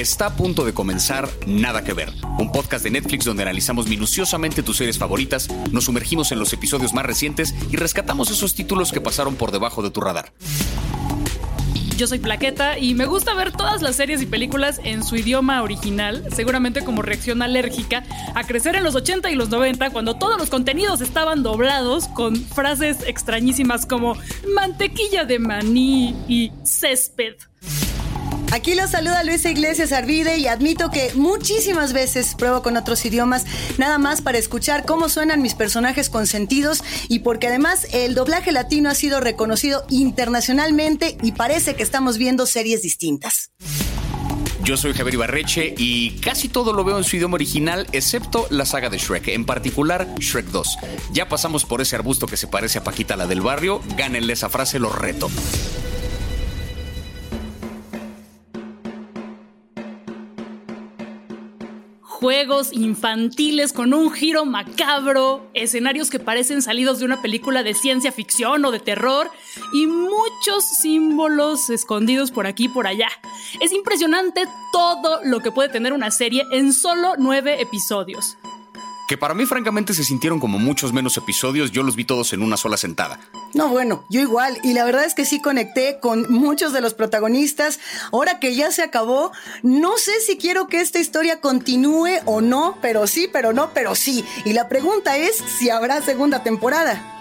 Está a punto de comenzar Nada que ver, un podcast de Netflix donde analizamos minuciosamente tus series favoritas, nos sumergimos en los episodios más recientes y rescatamos esos títulos que pasaron por debajo de tu radar. Yo soy Plaqueta y me gusta ver todas las series y películas en su idioma original, seguramente como reacción alérgica a crecer en los 80 y los 90 cuando todos los contenidos estaban doblados con frases extrañísimas como mantequilla de maní y césped. Aquí los saluda Luisa Iglesias Arvide y admito que muchísimas veces pruebo con otros idiomas, nada más para escuchar cómo suenan mis personajes consentidos y porque además el doblaje latino ha sido reconocido internacionalmente y parece que estamos viendo series distintas. Yo soy Javier Ibarreche y casi todo lo veo en su idioma original, excepto la saga de Shrek, en particular Shrek 2. Ya pasamos por ese arbusto que se parece a Paquita la del barrio, gánenle esa frase, lo reto. Juegos infantiles con un giro macabro, escenarios que parecen salidos de una película de ciencia ficción o de terror y muchos símbolos escondidos por aquí y por allá. Es impresionante todo lo que puede tener una serie en solo nueve episodios que para mí francamente se sintieron como muchos menos episodios, yo los vi todos en una sola sentada. No, bueno, yo igual, y la verdad es que sí conecté con muchos de los protagonistas. Ahora que ya se acabó, no sé si quiero que esta historia continúe o no, pero sí, pero no, pero sí. Y la pregunta es si habrá segunda temporada.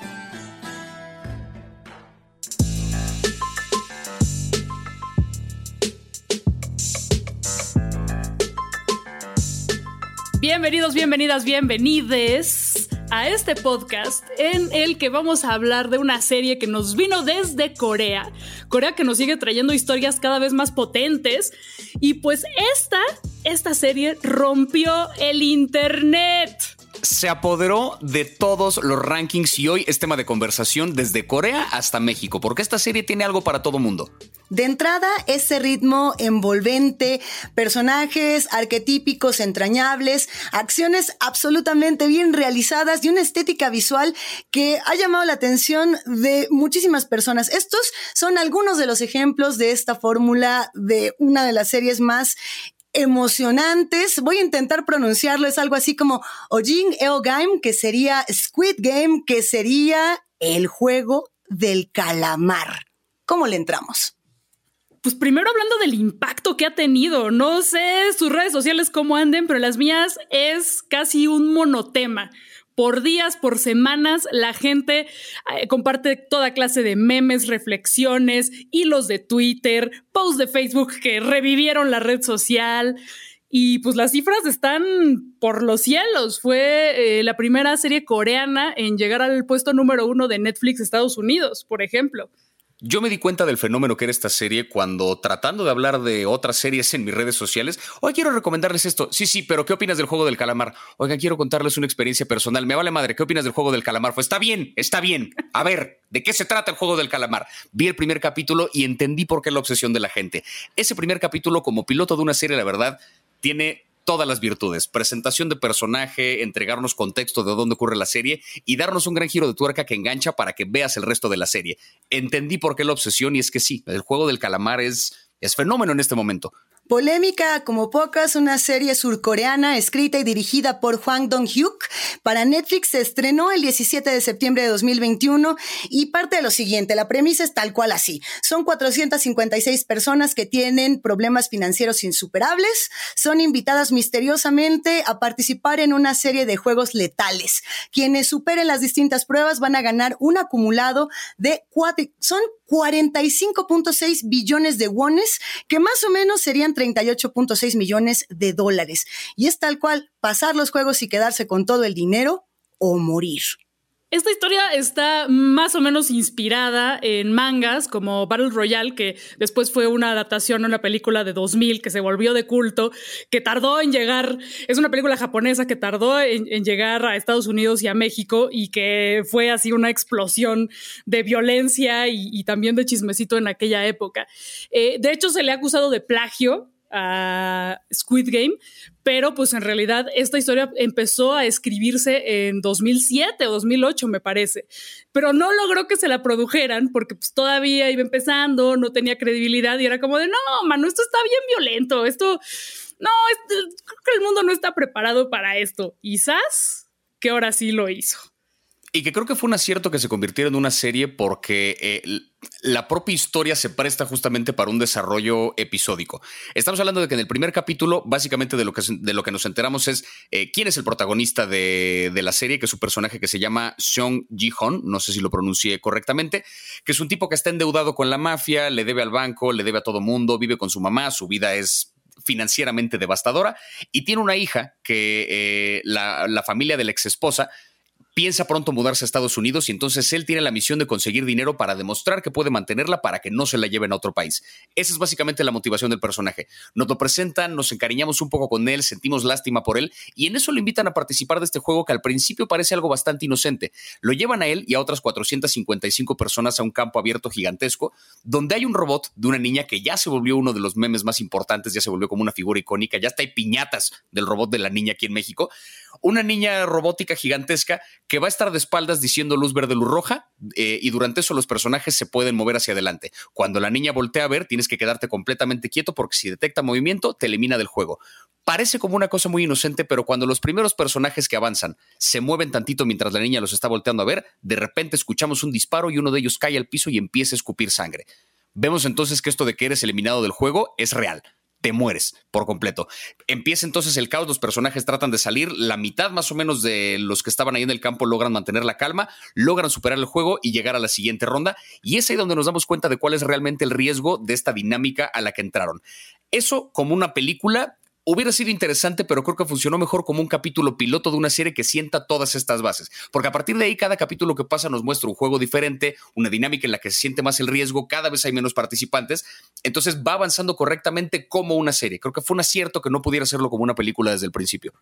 Bienvenidos, bienvenidas, bienvenides a este podcast en el que vamos a hablar de una serie que nos vino desde Corea. Corea que nos sigue trayendo historias cada vez más potentes. Y pues esta, esta serie rompió el internet se apoderó de todos los rankings y hoy es tema de conversación desde Corea hasta México, porque esta serie tiene algo para todo mundo. De entrada, ese ritmo envolvente, personajes arquetípicos entrañables, acciones absolutamente bien realizadas y una estética visual que ha llamado la atención de muchísimas personas. Estos son algunos de los ejemplos de esta fórmula de una de las series más emocionantes. Voy a intentar pronunciarlo. Es algo así como Ojin Eo Game, que sería Squid Game, que sería el juego del calamar. ¿Cómo le entramos? Pues primero hablando del impacto que ha tenido. No sé sus redes sociales cómo anden, pero las mías es casi un monotema por días, por semanas, la gente eh, comparte toda clase de memes, reflexiones, hilos de Twitter, posts de Facebook que revivieron la red social. Y pues las cifras están por los cielos. Fue eh, la primera serie coreana en llegar al puesto número uno de Netflix Estados Unidos, por ejemplo. Yo me di cuenta del fenómeno que era esta serie cuando tratando de hablar de otras series en mis redes sociales, hoy quiero recomendarles esto. Sí, sí, pero ¿qué opinas del juego del calamar? Oiga, quiero contarles una experiencia personal. Me vale madre, ¿qué opinas del juego del calamar? Pues está bien, está bien. A ver, ¿de qué se trata el juego del calamar? Vi el primer capítulo y entendí por qué la obsesión de la gente. Ese primer capítulo como piloto de una serie, la verdad, tiene todas las virtudes. Presentación de personaje, entregarnos contexto de dónde ocurre la serie y darnos un gran giro de tuerca que engancha para que veas el resto de la serie. Entendí por qué la obsesión y es que sí, el juego del calamar es, es fenómeno en este momento. Polémica como pocas, una serie surcoreana escrita y dirigida por Hwang Dong-hyuk para Netflix se estrenó el 17 de septiembre de 2021 y parte de lo siguiente, la premisa es tal cual así. Son 456 personas que tienen problemas financieros insuperables, son invitadas misteriosamente a participar en una serie de juegos letales. Quienes superen las distintas pruebas van a ganar un acumulado de son 45.6 billones de wones, que más o menos serían 38.6 millones de dólares. Y es tal cual, pasar los juegos y quedarse con todo el dinero o morir. Esta historia está más o menos inspirada en mangas como Battle Royale, que después fue una adaptación a una película de 2000 que se volvió de culto, que tardó en llegar, es una película japonesa que tardó en, llegar a Estados Unidos y a México y que fue así una explosión de violencia y, también de chismecito en aquella época. Eh, de hecho, se le ha acusado de plagio a Squid Game, pero pues en realidad esta historia empezó a escribirse en 2007 o 2008 me parece, pero no logró que se la produjeran porque pues todavía iba empezando, no tenía credibilidad y era como de, no, mano, esto está bien violento, esto, no, creo que el mundo no está preparado para esto. Quizás que ahora sí lo hizo. Y que creo que fue un acierto que se convirtiera en una serie porque eh, la propia historia se presta justamente para un desarrollo episódico. Estamos hablando de que en el primer capítulo, básicamente de lo que, de lo que nos enteramos es eh, quién es el protagonista de, de, la serie, que es un personaje que se llama Seong Ji-hon, no sé si lo pronuncié correctamente, que es un tipo que está endeudado con la mafia, le debe al banco, le debe a todo mundo, vive con su mamá, su vida es financieramente devastadora y tiene una hija que eh, la, la familia de la ex esposa piensa pronto mudarse a Estados Unidos y entonces él tiene la misión de conseguir dinero para demostrar que puede mantenerla para que no se la lleven a otro país. Esa es básicamente la motivación del personaje. Nos lo presentan, nos encariñamos un poco con él, sentimos lástima por él y en eso lo invitan a participar de este juego que al principio parece algo bastante inocente. Lo llevan a él y a otras 455 personas a un campo abierto gigantesco donde hay un robot de una niña que ya se volvió uno de los memes más importantes, ya se volvió como una figura icónica, ya está hay piñatas del robot de la niña aquí en México. Una niña robótica gigantesca que va a estar de espaldas diciendo luz verde, luz roja, eh, y durante eso los personajes se pueden mover hacia adelante. Cuando la niña voltea a ver, tienes que quedarte completamente quieto porque si detecta movimiento, te elimina del juego. Parece como una cosa muy inocente, pero cuando los primeros personajes que avanzan se mueven tantito mientras la niña los está volteando a ver, de repente escuchamos un disparo y uno de ellos cae al piso y empieza a escupir sangre. Vemos entonces que esto de que eres eliminado del juego es real te mueres por completo. Empieza entonces el caos, los personajes tratan de salir, la mitad más o menos de los que estaban ahí en el campo logran mantener la calma, logran superar el juego y llegar a la siguiente ronda, y es ahí donde nos damos cuenta de cuál es realmente el riesgo de esta dinámica a la que entraron. Eso como una película hubiera sido interesante, pero creo que funcionó mejor como un capítulo piloto de una serie que sienta todas estas bases. Porque a partir de ahí, cada capítulo que pasa nos muestra un juego diferente, una dinámica en la que se siente más el riesgo, cada vez hay menos participantes. Entonces va avanzando correctamente como una serie. Creo que fue un acierto que no pudiera hacerlo como una película desde el principio.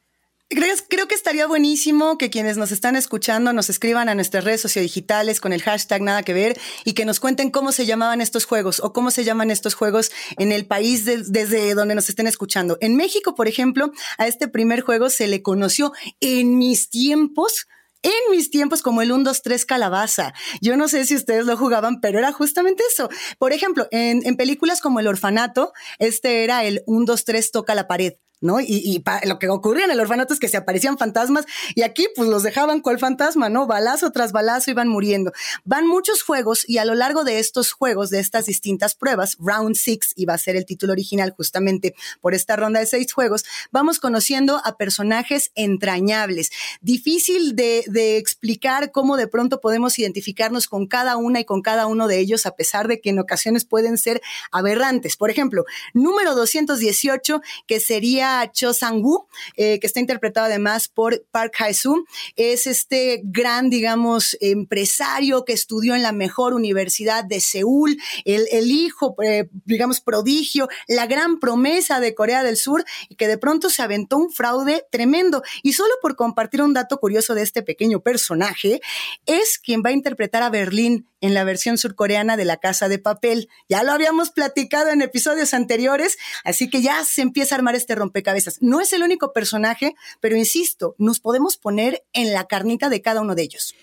Creo que estaría buenísimo que quienes nos están escuchando nos escriban a nuestras redes sociodigitales con el hashtag nada que ver y que nos cuenten cómo se llamaban estos juegos o cómo se llaman estos juegos en el país desde donde nos estén escuchando. En México, por ejemplo, a este primer juego se le conoció en mis tiempos en mis tiempos como el 1, 2, 3 calabaza. Yo no sé si ustedes lo jugaban, pero era justamente eso. Por ejemplo, en, películas como El Orfanato, este era el 1, 2, 3 toca la pared. ¿No? Y, y lo que ocurría en el orfanato es que se aparecían fantasmas y aquí pues los dejaban cual fantasma, ¿no? Balazo tras balazo iban muriendo. Van muchos juegos y a lo largo de estos juegos, de estas distintas pruebas, Round Six iba a ser el título original justamente por esta ronda de seis juegos, vamos conociendo a personajes entrañables. Difícil de, de explicar cómo de pronto podemos identificarnos con cada una y con cada uno de ellos, a pesar de que en ocasiones pueden ser aberrantes. Por ejemplo, número 218, que sería Cho Sang-woo, eh, que está interpretado además por Park Hae-soo. Es este gran, digamos, empresario que estudió en la mejor universidad de Seúl, el, hijo, eh, digamos, prodigio, la gran promesa de Corea del Sur y que de pronto se aventó un fraude tremendo. Y solo por compartir un dato curioso de este pequeño personaje, es quien va a interpretar a Berlín en la versión surcoreana de La Casa de Papel. Ya lo habíamos platicado en episodios anteriores, así que ya se empieza a armar este rompecabezas. No es el único personaje, pero insisto, nos podemos poner en la carnita de cada uno de ellos.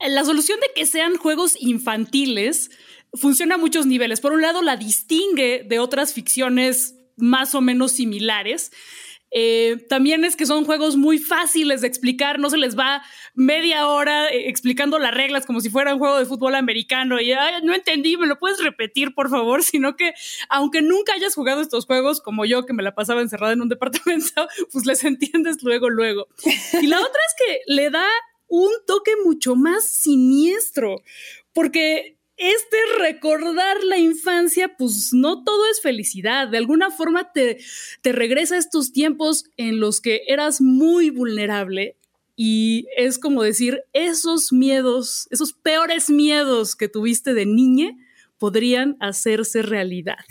La solución de que sean juegos infantiles funciona a muchos niveles. Por un lado, la distingue de otras ficciones más o menos similares. Eh, también es que son juegos muy fáciles de explicar, no se les va media hora eh, explicando las reglas como si fuera un juego de fútbol americano y no entendí, me lo puedes repetir por favor, sino que aunque nunca hayas jugado estos juegos como yo que me la pasaba encerrada en un departamento, pues les entiendes luego, luego. Y la otra es que le da un toque mucho más siniestro, porque este recordar la infancia, pues no todo es felicidad. De alguna forma te, te regresa a estos tiempos en los que eras muy vulnerable y es como decir, esos miedos, esos peores miedos que tuviste de niña podrían hacerse realidad.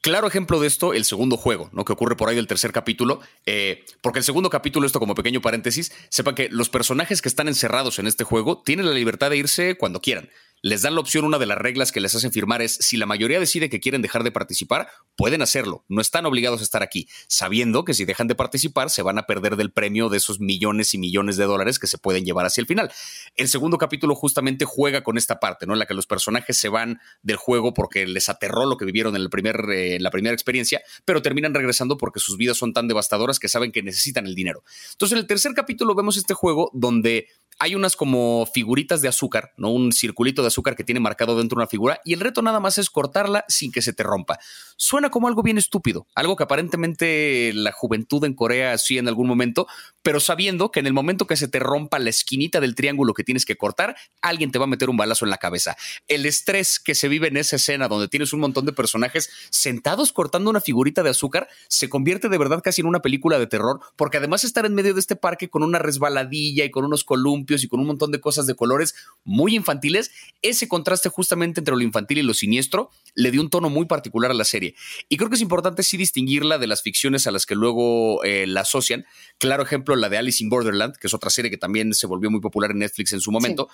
Claro ejemplo de esto, el segundo juego, ¿no? Que ocurre por ahí del tercer capítulo. Eh, porque el segundo capítulo, esto como pequeño paréntesis, sepan que los personajes que están encerrados en este juego tienen la libertad de irse cuando quieran les dan la opción, una de las reglas que les hacen firmar es, si la mayoría decide que quieren dejar de participar, pueden hacerlo, no están obligados a estar aquí, sabiendo que si dejan de participar se van a perder del premio de esos millones y millones de dólares que se pueden llevar hacia el final. El segundo capítulo justamente juega con esta parte, ¿no? En la que los personajes se van del juego porque les aterró lo que vivieron en, el primer, eh, en la primera experiencia, pero terminan regresando porque sus vidas son tan devastadoras que saben que necesitan el dinero. Entonces, en el tercer capítulo vemos este juego donde hay unas como figuritas de azúcar, ¿no? Un circulito de azúcar que tiene marcado dentro de una figura y el reto nada más es cortarla sin que se te rompa. Suena como algo bien estúpido, algo que aparentemente la juventud en Corea hacía en algún momento, pero sabiendo que en el momento que se te rompa la esquinita del triángulo que tienes que cortar, alguien te va a meter un balazo en la cabeza. El estrés que se vive en esa escena donde tienes un montón de personajes sentados cortando una figurita de azúcar se convierte de verdad casi en una película de terror, porque además estar en medio de este parque con una resbaladilla y con unos columpios y con un montón de cosas de colores muy infantiles, ese contraste justamente entre lo infantil y lo siniestro le dio un tono muy particular a la serie. Y creo que es importante sí distinguirla de las ficciones a las que luego eh, la asocian. Claro ejemplo, la de Alice in Borderland, que es otra serie que también se volvió muy popular en Netflix en su momento.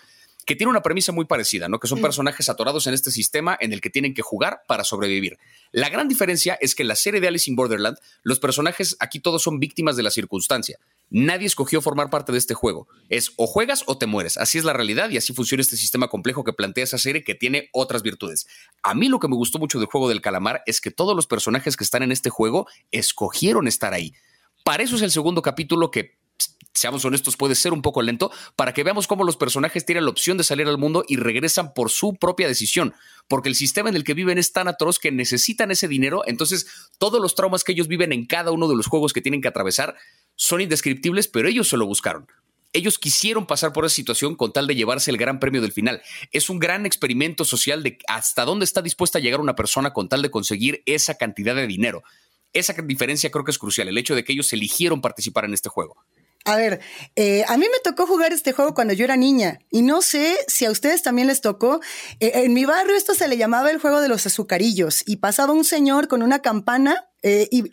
Que tiene una premisa muy parecida, ¿no? Que son mm. personajes atorados en este sistema en el que tienen que jugar para sobrevivir. La gran diferencia es que en la serie de Alice in Borderland, los personajes aquí todos son víctimas de la circunstancia. Nadie escogió formar parte de este juego. Es o juegas o te mueres. Así es la realidad y así funciona este sistema complejo que plantea esa serie que tiene otras virtudes. A mí lo que me gustó mucho del juego del calamar es que todos los personajes que están en este juego escogieron estar ahí. Para eso es el segundo capítulo que seamos honestos, puede ser un poco lento, para que veamos cómo los personajes tienen la opción de salir al mundo y regresan por su propia decisión, porque el sistema en el que viven es tan atroz que necesitan ese dinero, entonces todos los traumas que ellos viven en cada uno de los juegos que tienen que atravesar son indescriptibles, pero ellos se lo buscaron. Ellos quisieron pasar por esa situación con tal de llevarse el gran premio del final. Es un gran experimento social de hasta dónde está dispuesta a llegar una persona con tal de conseguir esa cantidad de dinero. Esa diferencia creo que es crucial, el hecho de que ellos eligieron participar en este juego. A ver, eh, a mí me tocó jugar este juego cuando yo era niña y no sé si a ustedes también les tocó. Eh, en mi barrio esto se le llamaba el juego de los azucarillos y pasaba un señor con una campana eh, y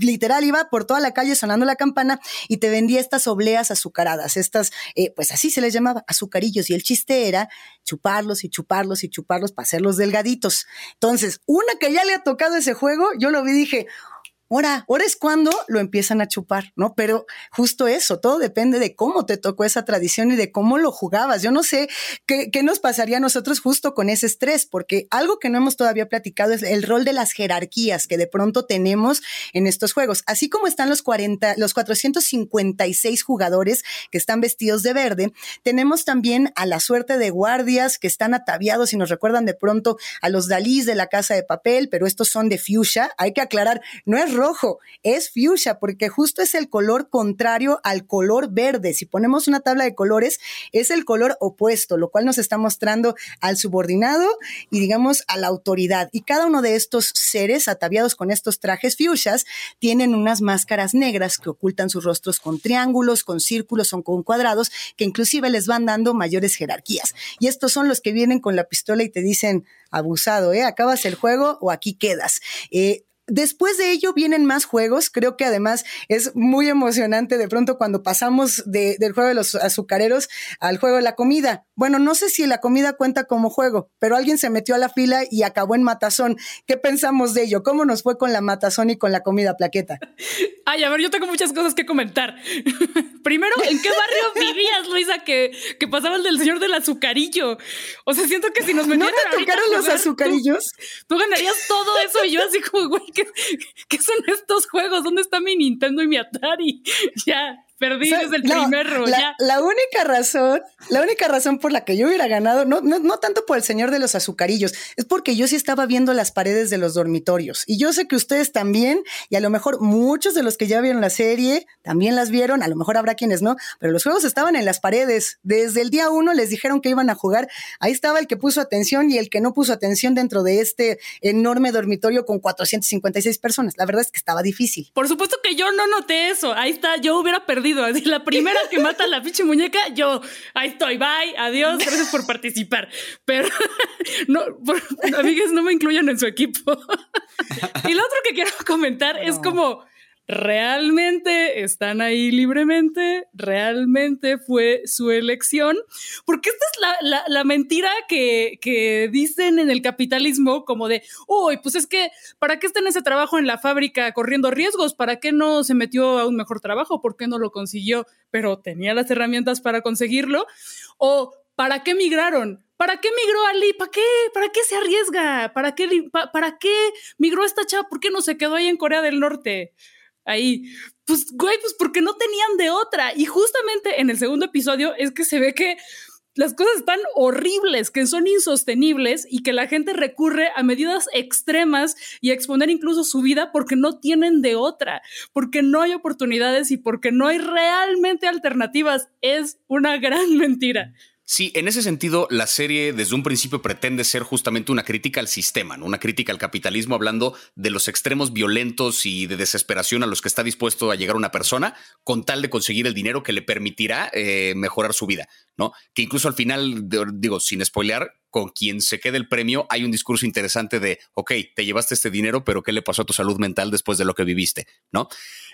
literal iba por toda la calle sonando la campana y te vendía estas obleas azucaradas, estas, pues así se les llamaba, azucarillos. Y el chiste era chuparlos y chuparlos y chuparlos para hacerlos delgaditos. Entonces, una que ya le ha tocado ese juego, yo lo vi y dije, Ahora, ahora es cuando lo empiezan a chupar, ¿no? Pero justo eso, todo depende de cómo te tocó esa tradición y de cómo lo jugabas. Yo no sé qué, nos pasaría a nosotros justo con ese estrés, porque algo que no hemos todavía platicado es el rol de las jerarquías que de pronto tenemos en estos juegos. Así como están los 40, los 456 jugadores que están vestidos de verde, tenemos también a la suerte de guardias que están ataviados y nos recuerdan de pronto a los Dalís de la casa de papel, pero estos son de fuchsia. Hay que aclarar, no es rojo, es fuchsia, porque justo es el color contrario al color verde. Si ponemos una tabla de colores, es el color opuesto, lo cual nos está mostrando al subordinado y digamos a la autoridad. Y cada uno de estos seres ataviados con estos trajes fuchsias tienen unas máscaras negras que ocultan sus rostros con triángulos, con círculos o con cuadrados, que inclusive les van dando mayores jerarquías. Y estos son los que vienen con la pistola y te dicen, abusado, ¿eh? Acabas el juego o aquí quedas. Eh, Después de ello vienen más juegos. Creo que además es muy emocionante de pronto cuando pasamos del juego de los azucareros al juego de la comida. Bueno, no sé si la comida cuenta como juego, pero alguien se metió a la fila y acabó en matazón. ¿Qué pensamos de ello? ¿Cómo nos fue con la matazón y con la comida plaqueta? Ay, a ver, yo tengo muchas cosas que comentar. Primero, ¿en qué barrio vivías, Luisa, que, que pasaba el del señor del azucarillo? O sea, siento que si nos metieran ¿No te tocaron los azucarillos? Tú, ganarías todo eso y yo así como, güey, ¿qué, son estos juegos? ¿Dónde está mi Nintendo y mi Atari? Ya, Perdí desde el primer la, la, única razón, la única razón por la que yo hubiera ganado, no, no, no, tanto por el señor de los azucarillos, es porque yo sí estaba viendo las paredes de los dormitorios. Y yo sé que ustedes también, y a lo mejor muchos de los que ya vieron la serie también las vieron, a lo mejor habrá quienes no, pero los juegos estaban en las paredes. Desde el día uno les dijeron que iban a jugar. Ahí estaba el que puso atención y el que no puso atención dentro de este enorme dormitorio con 456 personas. La verdad es que estaba difícil. Por supuesto que yo no noté eso. Ahí está, yo hubiera perdido la primera que mata a la pinche muñeca, yo, ahí estoy, bye, adiós, gracias por participar. Pero, no, por, amigas, no me incluyan en su equipo. y lo otro que quiero comentar es como realmente están ahí libremente, realmente fue su elección, porque esta es la, mentira que, que, dicen en el capitalismo como de, uy, pues es que, ¿para qué está en ese trabajo en la fábrica corriendo riesgos? ¿Para qué no se metió a un mejor trabajo? ¿Por qué no lo consiguió? Pero tenía las herramientas para conseguirlo. O, ¿para qué migraron? ¿Para qué migró Ali? ¿Para qué? ¿Para qué se arriesga? ¿Para qué, ¿Para qué migró esta chava? ¿Por qué no se quedó ahí en Corea del Norte? Ahí. Pues, güey, pues porque no tenían de otra. Y justamente en el segundo episodio es que se ve que las cosas están horribles, que son insostenibles y que la gente recurre a medidas extremas y exponer incluso su vida porque no tienen de otra, porque no hay oportunidades y porque no hay realmente alternativas. Es una gran mentira. Sí, en ese sentido, la serie desde un principio pretende ser justamente una crítica al sistema, una crítica al capitalismo, hablando de los extremos violentos y de desesperación a los que está dispuesto a llegar una persona con tal de conseguir el dinero que le permitirá eh, mejorar su vida, ¿no? Que incluso al final, digo, sin spoilear, con quien se quede el premio, hay un discurso interesante de, ok, te llevaste este dinero, pero ¿qué le pasó a tu salud mental después de lo que viviste? ¿No?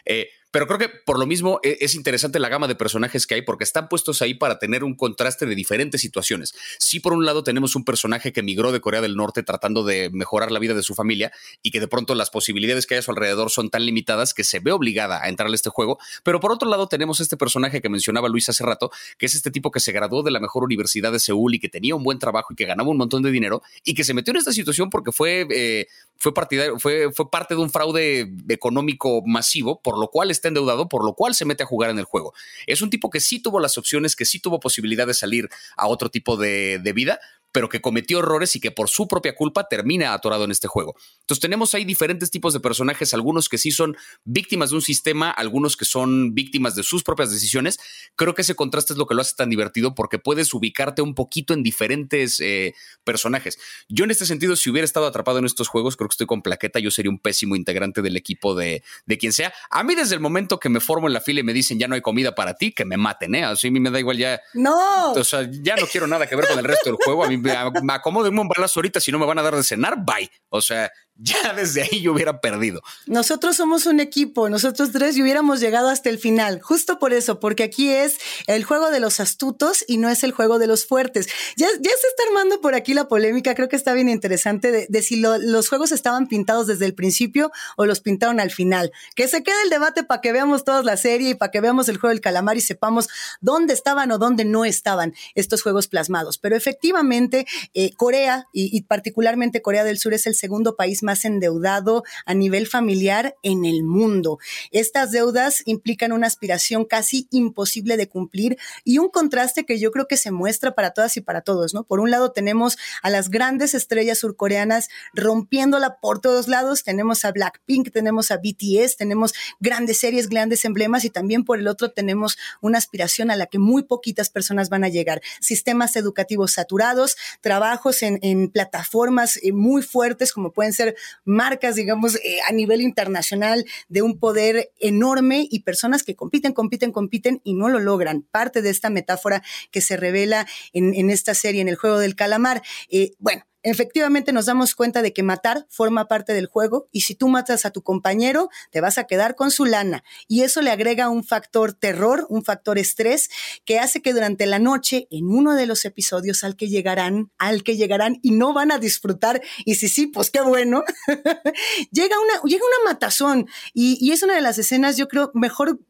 Eh, pero creo que por lo mismo e, es interesante la gama de personajes que hay porque están puestos ahí para tener un contraste de diferentes situaciones. Si por un lado tenemos un personaje que migró de Corea del Norte tratando de mejorar la vida de su familia y que de pronto las posibilidades que hay a su alrededor son tan limitadas que se ve obligada a entrar a este juego. Pero por otro lado tenemos este personaje que mencionaba Luis hace rato, que es este tipo que se graduó de la mejor universidad de Seúl y que tenía un buen trabajo y que ganaba un montón de dinero y que se metió en esta situación porque fue, eh, fue, fue, fue parte de un fraude económico masivo, por lo cual está endeudado, por lo cual se mete a jugar en el juego. Es un tipo que sí tuvo las opciones, que sí tuvo posibilidad de salir a otro tipo de, de vida, pero que cometió errores y que por su propia culpa termina atorado en este juego. Entonces tenemos ahí diferentes tipos de personajes, algunos que sí son víctimas de un sistema, algunos que son víctimas de sus propias decisiones. Creo que ese contraste es lo que lo hace tan divertido porque puedes ubicarte un poquito en diferentes eh, personajes. Yo en este sentido, si hubiera estado atrapado en estos juegos, creo que estoy con plaqueta, yo sería un pésimo integrante del equipo de, de quien sea. A mí desde el momento que me formo en la fila y me dicen ya no hay comida para ti, que me maten, ¿eh? Así a mí me da igual ya. No. O sea, ya no quiero nada que ver con el resto del juego. A mí me, acomodo en un balazo ahorita, si no me van a dar de cenar, bye. O sea, ya desde ahí yo hubiera perdido. Nosotros somos un equipo, nosotros tres y hubiéramos llegado hasta el final, justo por eso, porque aquí es el juego de los astutos y no es el juego de los fuertes. Ya, ya se está armando por aquí la polémica, creo que está bien interesante de, si los juegos estaban pintados desde el principio o los pintaron al final. Que se quede el debate para que veamos toda la serie y para que veamos el juego del calamar y sepamos dónde estaban o dónde no estaban estos juegos plasmados. Pero efectivamente, eh, Corea y, y particularmente Corea del Sur es el segundo país más más endeudado a nivel familiar en el mundo. Estas deudas implican una aspiración casi imposible de cumplir y un contraste que yo creo que se muestra para todas y para todos, ¿no? Por un lado tenemos a las grandes estrellas surcoreanas rompiéndola por todos lados, tenemos a Blackpink, tenemos a BTS, tenemos grandes series, grandes emblemas y también por el otro tenemos una aspiración a la que muy poquitas personas van a llegar. Sistemas educativos saturados, trabajos en, en plataformas eh, muy fuertes como pueden ser marcas, digamos, eh, a nivel internacional de un poder enorme y personas que compiten, compiten, compiten y no lo logran. Parte de esta metáfora que se revela en, esta serie, en el juego del calamar. Eh, bueno, efectivamente nos damos cuenta de que matar forma parte del juego y si tú matas a tu compañero, te vas a quedar con su lana. Y eso le agrega un factor terror, un factor estrés, que hace que durante la noche, en uno de los episodios al que llegarán, al que llegarán y no van a disfrutar, y si sí, pues qué bueno, llega, una, llega una matazón y, y es una de las escenas, yo creo, mejor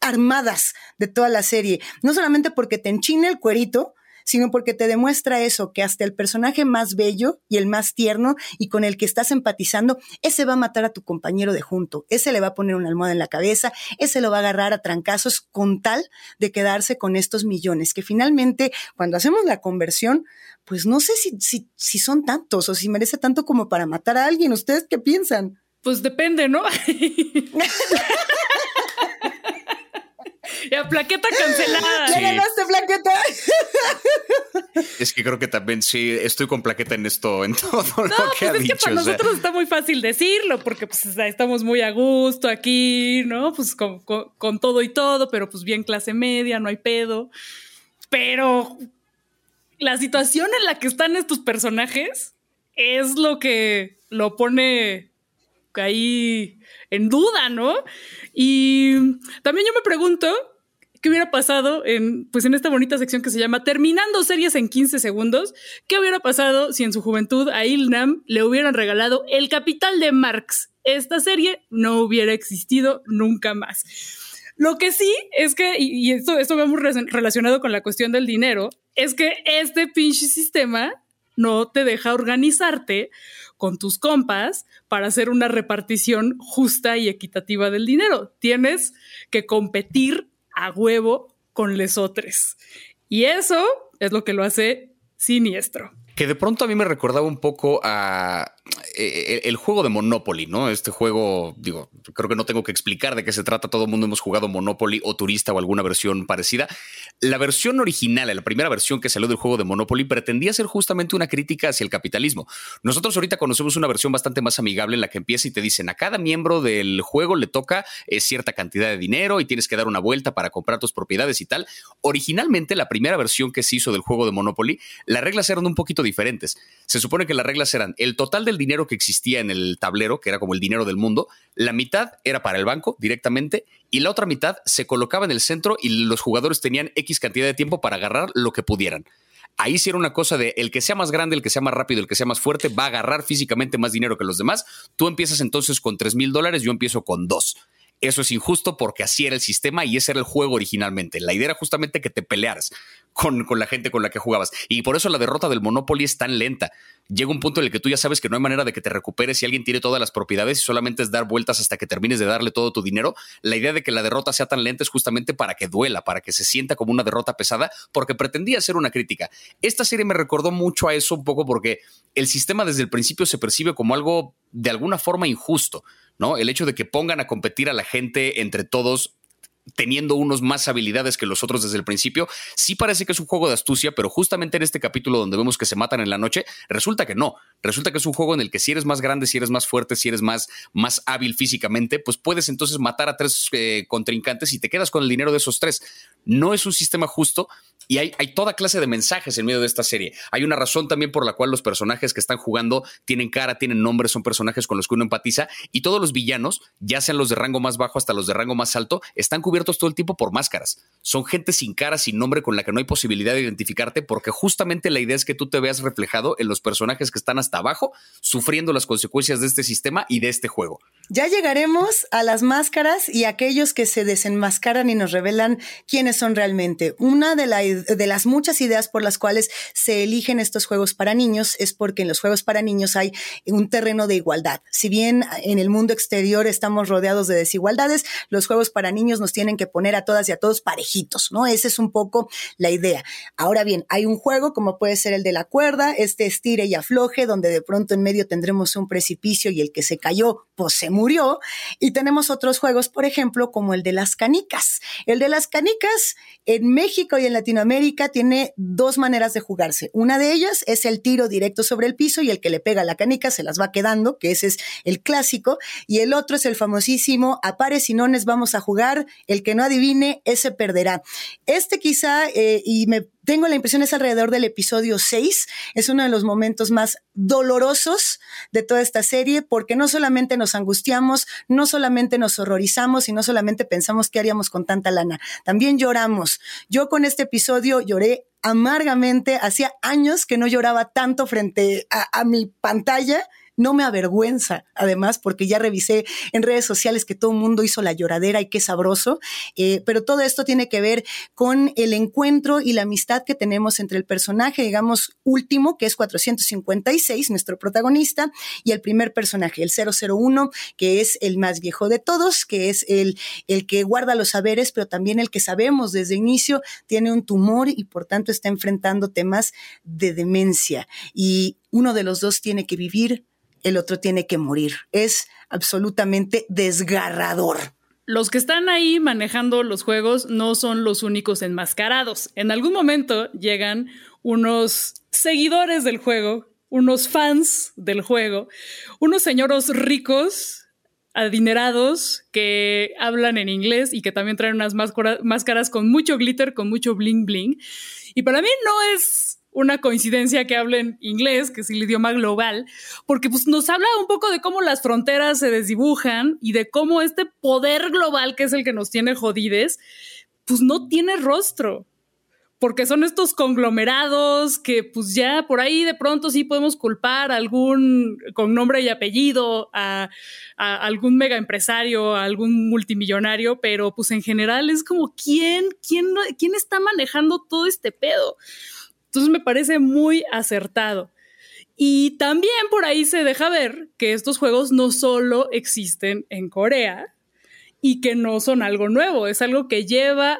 armadas de toda la serie. No solamente porque te enchina el cuerito, sino porque te demuestra eso, que hasta el personaje más bello y el más tierno y con el que estás empatizando, ese va a matar a tu compañero de junto, ese le va a poner una almohada en la cabeza, ese lo va a agarrar a trancazos con tal de quedarse con estos millones, que finalmente cuando hacemos la conversión, pues no sé si, si, si son tantos o si merece tanto como para matar a alguien. ¿Ustedes qué piensan? Pues depende, ¿no? Ya, plaqueta cancelada. ¿Ya ganaste plaqueta? Es que creo que también sí, estoy con plaqueta en esto, en todo lo que pues ha es dicho. Que para nosotros está muy fácil decirlo, porque pues estamos muy a gusto aquí, ¿no? Pues con, con todo y todo, pero pues bien clase media, no hay pedo. Pero la situación en la que están estos personajes es lo que lo pone ahí en duda, ¿no? Y también yo me pregunto qué hubiera pasado en, pues en esta bonita sección que se llama Terminando series en 15 segundos. ¿Qué hubiera pasado si en su juventud a Ilnam le hubieran regalado El Capital de Marx? Esta serie no hubiera existido nunca más. Lo que sí es que, y esto, esto vemos relacionado con la cuestión del dinero, es que este pinche sistema no te deja organizarte con tus compas para hacer una repartición justa y equitativa del dinero. Tienes que competir a huevo con lesotres. Y eso es lo que lo hace siniestro. Que de pronto a mí me recordaba un poco a eh, el, juego de Monopoly, ¿no? Este juego, digo, creo que no tengo que explicar de qué se trata. Todo el mundo hemos jugado Monopoly o Turista o alguna versión parecida. La versión original, la primera versión que salió del juego de Monopoly, pretendía ser justamente una crítica hacia el capitalismo. Nosotros ahorita conocemos una versión bastante más amigable en la que empieza y te dicen a cada miembro del juego le toca eh, cierta cantidad de dinero y tienes que dar una vuelta para comprar tus propiedades y tal. Originalmente, la primera versión que se hizo del juego de Monopoly, las reglas eran un poquito diferentes. Se supone que las reglas eran el total del dinero que existía en el tablero, que era como el dinero del mundo, la mitad era para el banco directamente y la otra mitad se colocaba en el centro y los jugadores tenían X cantidad de tiempo para agarrar lo que pudieran. Ahí sí era una cosa de el que sea más grande, el que sea más rápido, el que sea más fuerte, va a agarrar físicamente más dinero que los demás. Tú empiezas entonces con 3 mil dólares, yo empiezo con 2 eso es injusto porque así era el sistema y ese era el juego originalmente. La idea era justamente que te pelearas con, con, la gente con la que jugabas. Y por eso la derrota del Monopoly es tan lenta. Llega un punto en el que tú ya sabes que no hay manera de que te recuperes si alguien tiene todas las propiedades y solamente es dar vueltas hasta que termines de darle todo tu dinero. La idea de que la derrota sea tan lenta es justamente para que duela, para que se sienta como una derrota pesada, porque pretendía ser una crítica. Esta serie me recordó mucho a eso un poco porque el sistema desde el principio se percibe como algo de alguna forma injusto. ¿no? El hecho de que pongan a competir a la gente entre todos teniendo unos más habilidades que los otros desde el principio, sí parece que es un juego de astucia, pero justamente en este capítulo donde vemos que se matan en la noche, resulta que no. Resulta que es un juego en el que si eres más grande, si eres más fuerte, si eres más, más hábil físicamente, pues puedes entonces matar a tres eh, contrincantes y te quedas con el dinero de esos tres. No es un sistema justo y hay, toda clase de mensajes en medio de esta serie. Hay una razón también por la cual los personajes que están jugando tienen cara, tienen nombre, son personajes con los que uno empatiza y todos los villanos, ya sean los de rango más bajo hasta los de rango más alto, están cubiertos todo el tiempo por máscaras. Son gente sin cara, sin nombre, con la que no hay posibilidad de identificarte porque justamente la idea es que tú te veas reflejado en los personajes que están hasta abajo sufriendo las consecuencias de este sistema y de este juego. Ya llegaremos a las máscaras y aquellos que se desenmascaran y nos revelan quiénes son realmente. Una de, de, las muchas ideas por las cuales se eligen estos juegos para niños es porque en los juegos para niños hay un terreno de igualdad. Si bien en el mundo exterior estamos rodeados de desigualdades, los juegos para niños nos tienen que poner a todas y a todos parejitos, ¿no? Esa es un poco la idea. Ahora bien, hay un juego como puede ser el de la cuerda, este estire y afloje, donde de pronto en medio tendremos un precipicio y el que se cayó, pues se murió. Y tenemos otros juegos, por ejemplo, como el de las canicas. El de las canicas en México y en Latinoamérica tiene dos maneras de jugarse. Una de ellas es el tiro directo sobre el piso y el que le pega la canica se las va quedando, que ese es el clásico. Y el otro es el famosísimo a pares y nones vamos a jugar, el que no adivine, ese perderá. Este quizá, eh, y me tengo la impresión es alrededor del episodio 6. Es uno de los momentos más dolorosos de toda esta serie porque no solamente nos angustiamos, no solamente nos horrorizamos y no solamente pensamos qué haríamos con tanta lana, también lloramos. Yo con este episodio lloré amargamente. Hacía años que no lloraba tanto frente a, a mi pantalla no me avergüenza, además, porque ya revisé en redes sociales que todo el mundo hizo la lloradera y qué sabroso, eh, pero todo esto tiene que ver con el encuentro y la amistad que tenemos entre el personaje, digamos, último, que es 456, nuestro protagonista, y el primer personaje, el 001, que es el más viejo de todos, que es el, el que guarda los saberes, pero también el que sabemos desde inicio tiene un tumor y por tanto está enfrentando temas de demencia. Y uno de los dos tiene que vivir el otro tiene que morir. Es absolutamente desgarrador. Los que están ahí manejando los juegos no son los únicos enmascarados. En algún momento llegan unos seguidores del juego, unos fans del juego, unos señoros ricos, adinerados, que hablan en inglés y que también traen unas máscaras con mucho glitter, con mucho bling bling. Y para mí no es una coincidencia que hablen inglés, que es el idioma global, porque pues, nos habla un poco de cómo las fronteras se desdibujan y de cómo este poder global, que es el que nos tiene jodides, pues no tiene rostro porque son estos conglomerados que pues ya por ahí de pronto sí podemos culpar a algún con nombre y apellido, a, algún mega empresario, a algún multimillonario, pero pues en general es como quién, quién, quién está manejando todo este pedo. Entonces me parece muy acertado. Y también por ahí se deja ver que estos juegos no solo existen en Corea y que no son algo nuevo, es algo que lleva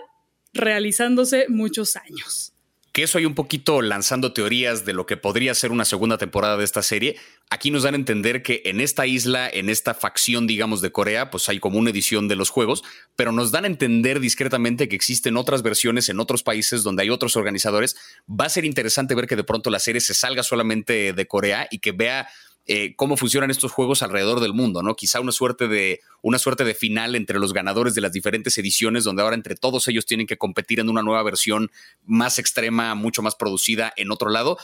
realizándose muchos años. Que eso hay un poquito lanzando teorías de lo que podría ser una segunda temporada de esta serie. Aquí nos dan a entender que en esta isla, en esta facción, digamos, de Corea, pues hay como una edición de los juegos, pero nos dan a entender discretamente que existen otras versiones en otros países donde hay otros organizadores. Va a ser interesante ver que de pronto la serie se salga solamente de Corea y que vea eh, cómo funcionan estos juegos alrededor del mundo, ¿no? Quizá una suerte de una suerte de final entre los ganadores de las diferentes ediciones, donde ahora entre todos ellos tienen que competir en una nueva versión más extrema, mucho más producida en otro lado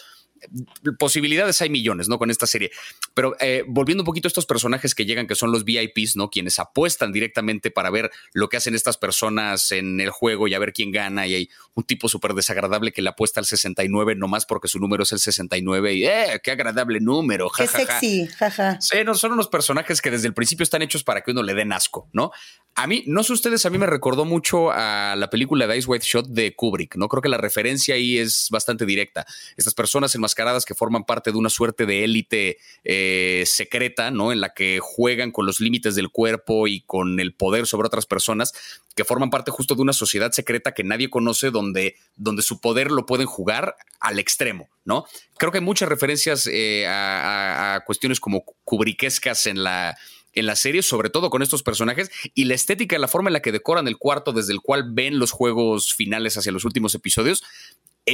posibilidades hay millones, ¿no? Con esta serie. Pero eh, volviendo un poquito a estos personajes que llegan, que son los VIPs, ¿no? Quienes apuestan directamente para ver lo que hacen estas personas en el juego y a ver quién gana. Y hay un tipo súper desagradable que le apuesta al 69 nomás porque su número es el 69 y ¡eh! ¡Qué agradable número! ¡Qué sexy! Jaja. Sí, no, son unos personajes que desde el principio están hechos para que uno le den asco, ¿no? A mí, no sé ustedes, a mí me recordó mucho a la película de Ice White Shot de Kubrick, ¿no? Creo que la referencia ahí es bastante directa. Estas personas enmascaradas que forman parte de una suerte de élite eh, secreta, ¿no? En la que juegan con los límites del cuerpo y con el poder sobre otras personas, que forman parte justo de una sociedad secreta que nadie conoce, donde, donde su poder lo pueden jugar al extremo, ¿no? Creo que hay muchas referencias eh, a, cuestiones como kubrickescas en la en la serie, sobre todo con estos personajes y la estética, la forma en la que decoran el cuarto desde el cual ven los juegos finales hacia los últimos episodios,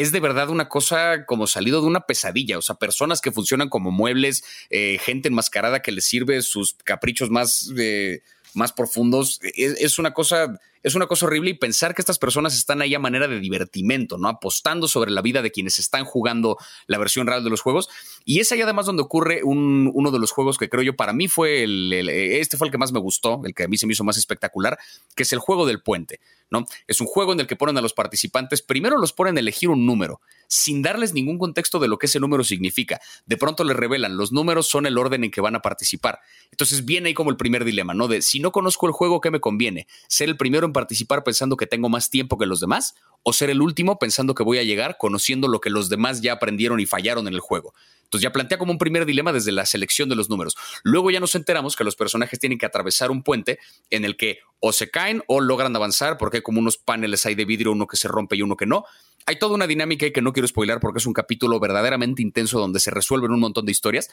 es de verdad una cosa como salido de una pesadilla. O sea, personas que funcionan como muebles, eh, gente enmascarada que les sirve sus caprichos más, eh, más profundos. es, una cosa es una cosa horrible y pensar que estas personas están ahí a manera de divertimento, ¿no? Apostando sobre la vida de quienes están jugando la versión real de los juegos. Y es ahí además donde ocurre uno de los juegos que creo yo para mí fue el, este fue el que más me gustó, el que a mí se me hizo más espectacular, que es el juego del puente, ¿no? Es un juego en el que ponen a los participantes, primero los ponen a elegir un número sin darles ningún contexto de lo que ese número significa. De pronto les revelan, los números son el orden en que van a participar. Entonces viene ahí como el primer dilema, ¿no? De si no conozco el juego, ¿qué me conviene? ¿Ser el primero en participar pensando que tengo más tiempo que los demás? ¿O ser el último pensando que voy a llegar conociendo lo que los demás ya aprendieron y fallaron en el juego? Entonces ya plantea como un primer dilema desde la selección de los números. Luego ya nos enteramos que los personajes tienen que atravesar un puente en el que o se caen o logran avanzar porque hay como unos paneles ahí de vidrio, uno que se rompe y uno que no. Hay toda una dinámica que no quiero spoiler porque es un capítulo verdaderamente intenso donde se resuelven un montón de historias.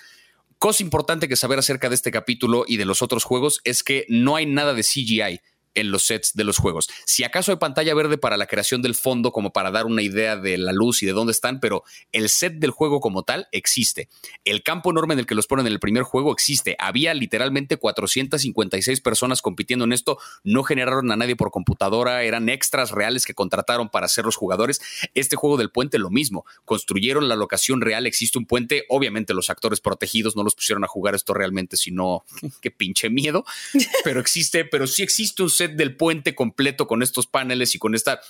Cosa importante que saber acerca de este capítulo y de los otros juegos es que no hay nada de CGI en los sets de los juegos. Si acaso hay pantalla verde para la creación del fondo, como para dar una idea de la luz y de dónde están, pero el set del juego como tal existe. El campo enorme en el que los ponen en el primer juego existe. Había literalmente 456 personas compitiendo en esto. No generaron a nadie por computadora, eran extras reales que contrataron para ser los jugadores. Este juego del puente, lo mismo. Construyeron la locación real, existe un puente. Obviamente, los actores protegidos no los pusieron a jugar esto realmente, sino qué pinche miedo. Pero existe, pero sí existe un del puente completo con estos paneles y con esta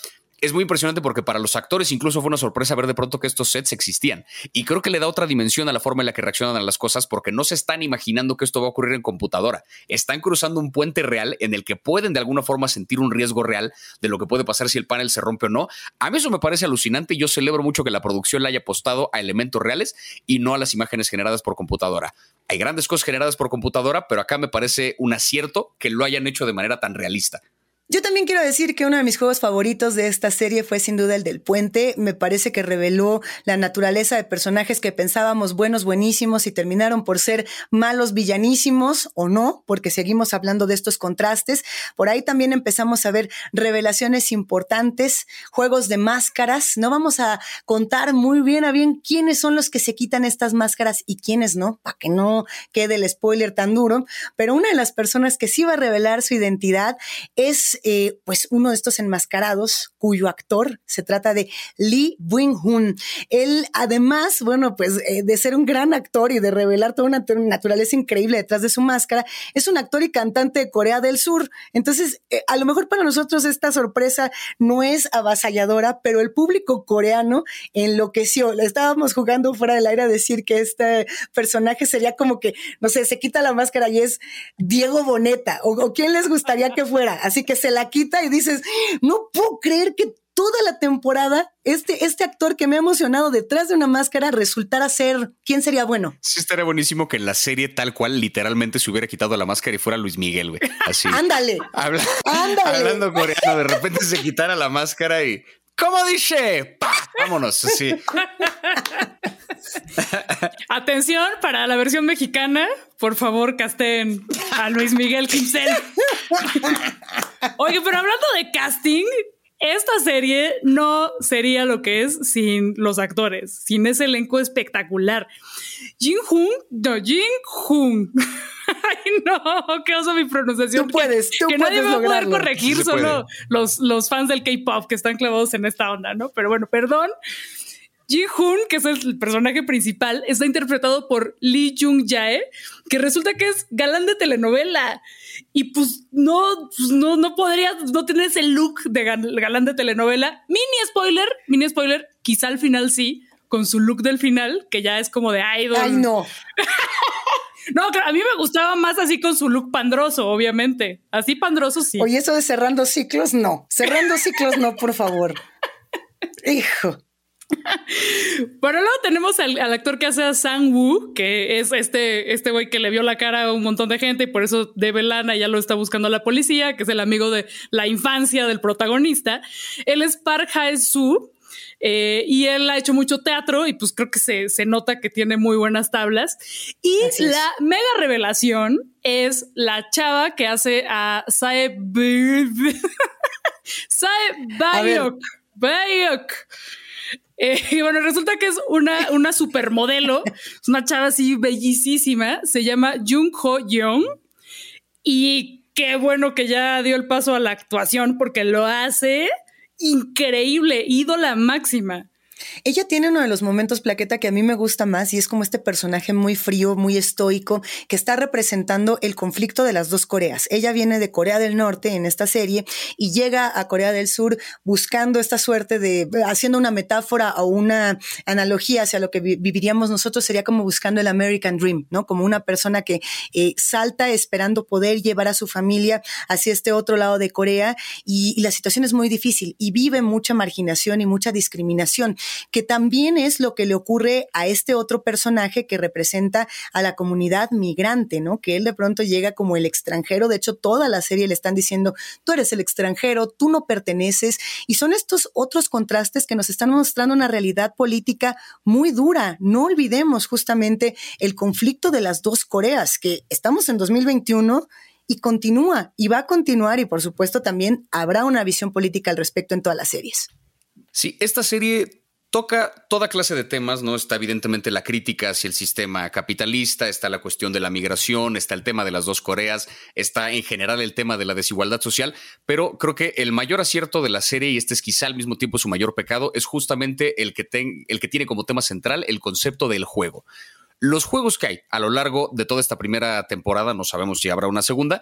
es muy impresionante porque para los actores incluso fue una sorpresa ver de pronto que estos sets existían. Y creo que le da otra dimensión a la forma en la que reaccionan a las cosas porque no se están imaginando que esto va a ocurrir en computadora. Están cruzando un puente real en el que pueden de alguna forma sentir un riesgo real de lo que puede pasar si el panel se rompe o no. A mí eso me parece alucinante y yo celebro mucho que la producción le haya apostado a elementos reales y no a las imágenes generadas por computadora. Hay grandes cosas generadas por computadora, pero acá me parece un acierto que lo hayan hecho de manera tan realista. Yo también quiero decir que uno de mis juegos favoritos de esta serie fue sin duda el del puente. Me parece que reveló la naturaleza de personajes que pensábamos buenos, buenísimos y terminaron por ser malos, villanísimos o no, porque seguimos hablando de estos contrastes. Por ahí también empezamos a ver revelaciones importantes, juegos de máscaras. No vamos a contar muy bien a bien quiénes son los que se quitan estas máscaras y quiénes no, para que no quede el spoiler tan duro. Pero una de las personas que sí va a revelar su identidad es eh, pues uno de estos enmascarados cuyo actor se trata de Lee Wing-hun. Él además, bueno, pues eh, de ser un gran actor y de revelar toda una naturaleza increíble detrás de su máscara, es un actor y cantante de Corea del Sur. Entonces, eh, a lo mejor para nosotros esta sorpresa no es avasalladora, pero el público coreano enloqueció. Le estábamos jugando fuera del aire a decir que este personaje sería como que, no sé, se quita la máscara y es Diego Boneta o, o quién les gustaría que fuera. Así que se la quita y dices, no puedo creer que toda la temporada este, este actor que me ha emocionado detrás de una máscara resultara ser quién sería bueno. Sí, estaría buenísimo que en la serie tal cual literalmente se hubiera quitado la máscara y fuera Luis Miguel, güey. Así. Ándale. Ándale. Hablando coreano, de repente se quitara la máscara y ¿Cómo dice? Vámonos, sí. Atención para la versión mexicana. Por favor, casten a Luis Miguel Quincel. Oye, pero hablando de casting, esta serie no sería lo que es sin los actores, sin ese elenco espectacular. Jin Hoon, no, Jin Hoon. Ay, no, qué oso mi pronunciación. Tú puedes, tú que puedes nadie va a poder corregir, solo los, los fans del K-pop que están clavados en esta onda, ¿no? Pero bueno, perdón. Ji Hoon, que es el personaje principal, está interpretado por Lee Jung Jae, que resulta que es galán de telenovela. Y pues no, pues no, no podría, no tener ese look de gal- galán de telenovela. Mini spoiler, mini spoiler, quizá al final sí, con su look del final, que ya es como de idol. Ay, no. No, claro, a mí me gustaba más así con su look pandroso, obviamente. Así pandroso sí. Oye, eso de cerrando ciclos, no. Cerrando ciclos, no, por favor. Hijo. Pero luego tenemos al, al actor que hace a Sang Woo, que es este este güey que le vio la cara a un montón de gente y por eso debe lana y ya lo está buscando la policía, que es el amigo de la infancia del protagonista. Él es Park Hae-soo. Eh, y él ha hecho mucho teatro y pues creo que se, se nota que tiene muy buenas tablas. Y Así es. la mega revelación es la chava que hace a Sae Sae. Bayok. Bayok. Eh, y bueno, resulta que es una, una supermodelo, es una chava así bellísima, se llama Jung Ho Young y qué bueno que ya dio el paso a la actuación porque lo hace increíble, ídola máxima. Ella tiene uno de los momentos, Plaqueta, que a mí me gusta más y es como este personaje muy frío, muy estoico, que está representando el conflicto de las dos Coreas. Ella viene de Corea del Norte en esta serie y llega a Corea del Sur buscando esta suerte de, haciendo una metáfora o una analogía hacia lo que vi- viviríamos nosotros, sería como buscando el American Dream, ¿no? Como una persona que eh, salta esperando poder llevar a su familia hacia este otro lado de Corea y, y la situación es muy difícil y vive mucha marginación y mucha discriminación que también es lo que le ocurre a este otro personaje que representa a la comunidad migrante, ¿no? Que él de pronto llega como el extranjero, de hecho toda la serie le están diciendo, tú eres el extranjero, tú no perteneces, y son estos otros contrastes que nos están mostrando una realidad política muy dura. No olvidemos justamente el conflicto de las dos Coreas, que estamos en 2021 y continúa y va a continuar y por supuesto también habrá una visión política al respecto en todas las series. Sí, esta serie toca toda clase de temas, ¿no? Está evidentemente la crítica hacia el sistema capitalista, está la cuestión de la migración, está el tema de las dos Coreas, está en general el tema de la desigualdad social, pero creo que el mayor acierto de la serie, y este es quizá al mismo tiempo su mayor pecado, es justamente el que, el que tiene como tema central el concepto del juego. Los juegos que hay a lo largo de toda esta primera temporada, no sabemos si habrá una segunda,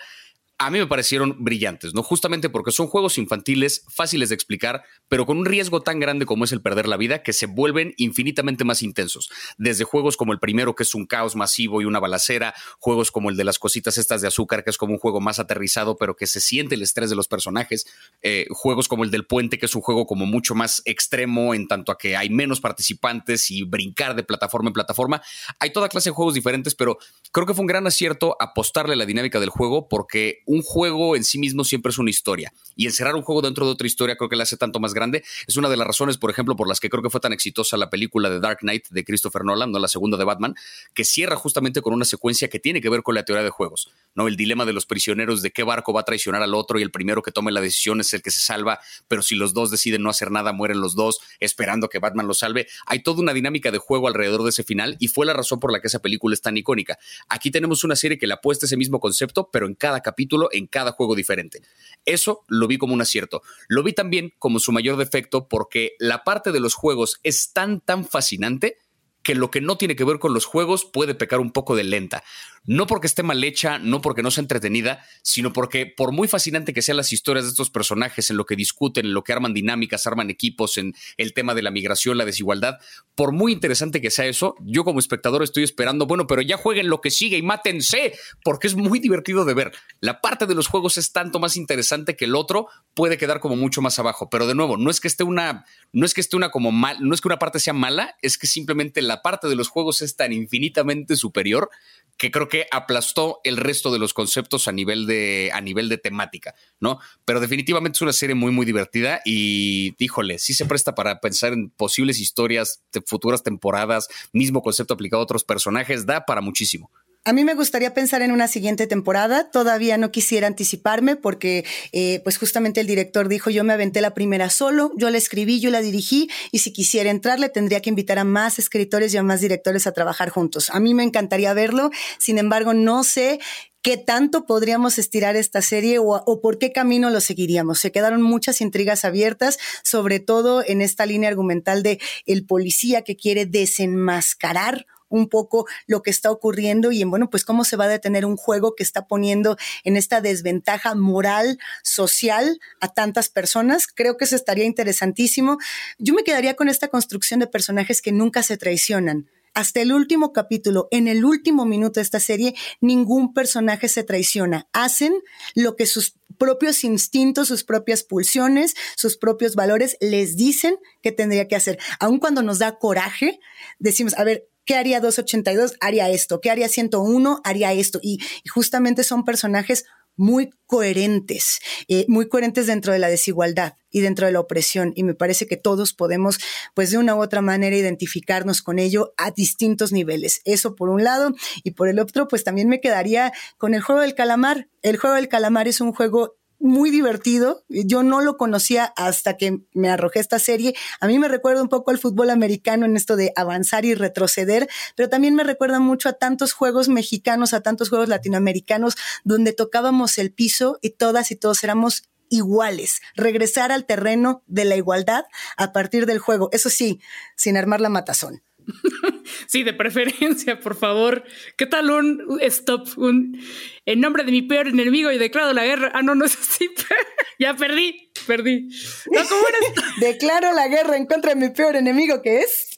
a mí me parecieron brillantes, ¿no? Justamente porque son juegos infantiles, fáciles de explicar, pero con un riesgo tan grande como es el perder la vida, que se vuelven infinitamente más intensos. Desde juegos como el primero, que es un caos masivo y una balacera, juegos como el de las cositas estas de azúcar, que es como un juego más aterrizado, pero que se siente el estrés de los personajes. Eh, juegos como el del puente, que es un juego como mucho más extremo en tanto a que hay menos participantes y brincar de plataforma en plataforma. Hay toda clase de juegos diferentes, pero creo que fue un gran acierto apostarle a la dinámica del juego porque un juego en sí mismo siempre es una historia y encerrar un juego dentro de otra historia creo que le hace tanto más grande. Es una de las razones, por ejemplo, por las que creo que fue tan exitosa la película de Dark Knight de Christopher Nolan, no la segunda de Batman, que cierra justamente con una secuencia que tiene que ver con la teoría de juegos, ¿no? El dilema de los prisioneros de qué barco va a traicionar al otro y el primero que tome la decisión es el que se salva, pero si los dos deciden no hacer nada, mueren los dos esperando que Batman los salve. Hay toda una dinámica de juego alrededor de ese final y fue la razón por la que esa película es tan icónica. Aquí tenemos una serie que le apuesta ese mismo concepto, pero en cada capítulo en cada juego diferente. Eso lo vi como un acierto. Lo vi también como su mayor defecto porque la parte de los juegos es tan, tan fascinante que lo que no tiene que ver con los juegos puede pecar un poco de lenta. No porque esté mal hecha, no porque no sea entretenida, sino porque por muy fascinante que sean las historias de estos personajes, en lo que discuten, en lo que arman dinámicas, arman equipos, en el tema de la migración, la desigualdad, por muy interesante que sea eso, yo como espectador estoy esperando, bueno, pero ya jueguen lo que sigue y mátense, porque es muy divertido de ver. La parte de los juegos es tanto más interesante que el otro puede quedar como mucho más abajo, pero de nuevo, no es que esté una, no es que esté una como mal, no es que una parte sea mala, es que simplemente la parte de los juegos es tan infinitamente superior que creo que aplastó el resto de los conceptos a nivel de, a nivel de temática, ¿no? Pero definitivamente es una serie muy, muy divertida y, híjole, sí se presta para pensar en posibles historias de futuras temporadas, mismo concepto aplicado a otros personajes, da para muchísimo. A mí me gustaría pensar en una siguiente temporada. Todavía no quisiera anticiparme porque, eh, pues justamente el director dijo, yo me aventé la primera solo, yo la escribí, yo la dirigí y si quisiera entrarle tendría que invitar a más escritores y a más directores a trabajar juntos. A mí me encantaría verlo. Sin embargo, no sé qué tanto podríamos estirar esta serie o, o, por qué camino lo seguiríamos. Se quedaron muchas intrigas abiertas, sobre todo en esta línea argumental de el policía que quiere desenmascarar un poco lo que está ocurriendo y en, bueno, pues cómo se va a detener un juego que está poniendo en esta desventaja moral, social a tantas personas. Creo que eso estaría interesantísimo. Yo me quedaría con esta construcción de personajes que nunca se traicionan hasta el último capítulo, en el último minuto de esta serie, ningún personaje se traiciona. Hacen lo que sus propios instintos, sus propias pulsiones, sus propios valores les dicen que tendría que hacer. Aun cuando nos da coraje, decimos, a ver, ¿Qué haría 282? Haría esto. ¿Qué haría 101? Haría esto. Y, justamente son personajes muy coherentes, eh, muy coherentes dentro de la desigualdad y dentro de la opresión. Y me parece que todos podemos, pues de una u otra manera, identificarnos con ello a distintos niveles. Eso por un lado. Y por el otro, pues también me quedaría con el juego del calamar. El juego del calamar es un juego muy divertido. Yo no lo conocía hasta que me arrojé esta serie. A mí me recuerda un poco al fútbol americano en esto de avanzar y retroceder, pero también me recuerda mucho a tantos juegos mexicanos, a tantos juegos latinoamericanos donde tocábamos el piso y todas y todos éramos iguales, regresar al terreno de la igualdad a partir del juego. Eso sí, sin armar la matazón. Sí, de preferencia, por favor. ¿Qué tal un stop? Un, en nombre de mi peor enemigo y declaro la guerra. Ah, no, no es así. ya perdí, perdí. No, ¿cómo declaro la guerra en contra de mi peor enemigo, ¿qué es?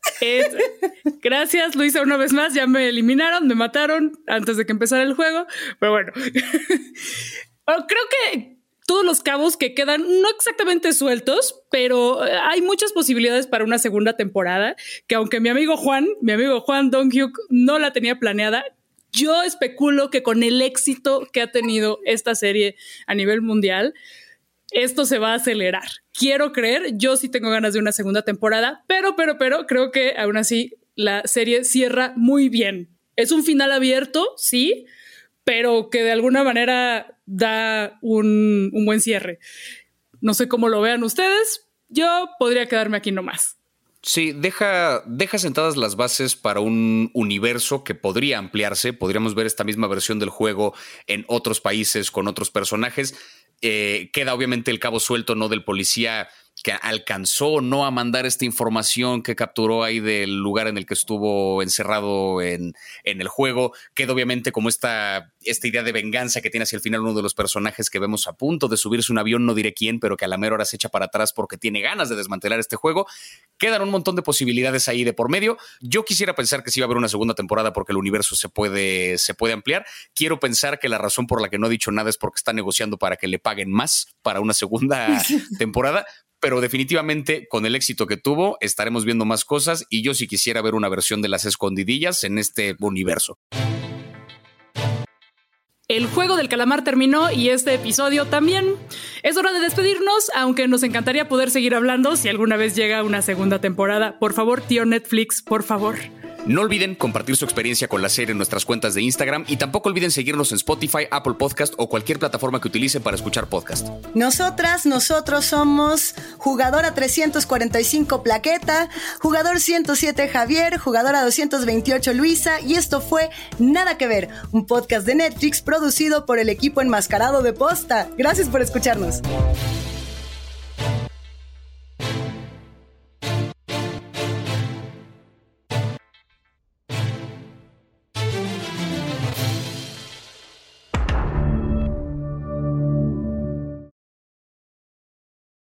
gracias, Luisa, una vez más. Ya me eliminaron, me mataron antes de que empezara el juego. Pero bueno. Oh, creo que todos los cabos que quedan no exactamente sueltos, pero eh, hay muchas posibilidades para una segunda temporada que aunque mi amigo Juan, mi amigo Juan Dong-hyuk no la tenía planeada, yo especulo que con el éxito que ha tenido esta serie a nivel mundial, esto se va a acelerar. Quiero creer, yo sí tengo ganas de una segunda temporada, pero, pero, pero creo que aún así la serie cierra muy bien. Es un final abierto, sí, pero que de alguna manera da un, buen cierre. No sé cómo lo vean ustedes, yo podría quedarme aquí nomás. Sí, deja, deja sentadas las bases para un universo que podría ampliarse. Podríamos ver esta misma versión del juego en otros países con otros personajes. Eh, queda obviamente el cabo suelto, ¿no? Del policía que alcanzó no a mandar esta información que capturó ahí del lugar en el que estuvo encerrado en, en el juego. Queda obviamente como esta, esta idea de venganza que tiene hacia el final uno de los personajes que vemos a punto de subirse un avión, no diré quién, pero que a la mera hora se echa para atrás porque tiene ganas de desmantelar este juego. Quedan un montón de posibilidades ahí de por medio. Yo quisiera pensar que sí va a haber una segunda temporada porque el universo se puede, se puede ampliar. Quiero pensar que la razón por la que no ha dicho nada es porque está negociando para que le paguen más para una segunda temporada pero definitivamente con el éxito que tuvo estaremos viendo más cosas y yo sí quisiera ver una versión de las escondidillas en este universo. El juego del calamar terminó y este episodio también. Es hora de despedirnos, aunque nos encantaría poder seguir hablando si alguna vez llega una segunda temporada. Por favor, tío Netflix, por favor. No olviden compartir su experiencia con la serie en nuestras cuentas de Instagram y tampoco olviden seguirnos en Spotify, Apple Podcast o cualquier plataforma que utilicen para escuchar podcast. Nosotras, nosotros somos jugadora 345 Plaqueta, jugador 107 Javier, jugadora 228 Luisa y esto fue Nada que ver, un podcast de Netflix producido por el equipo enmascarado de Posta. Gracias por escucharnos.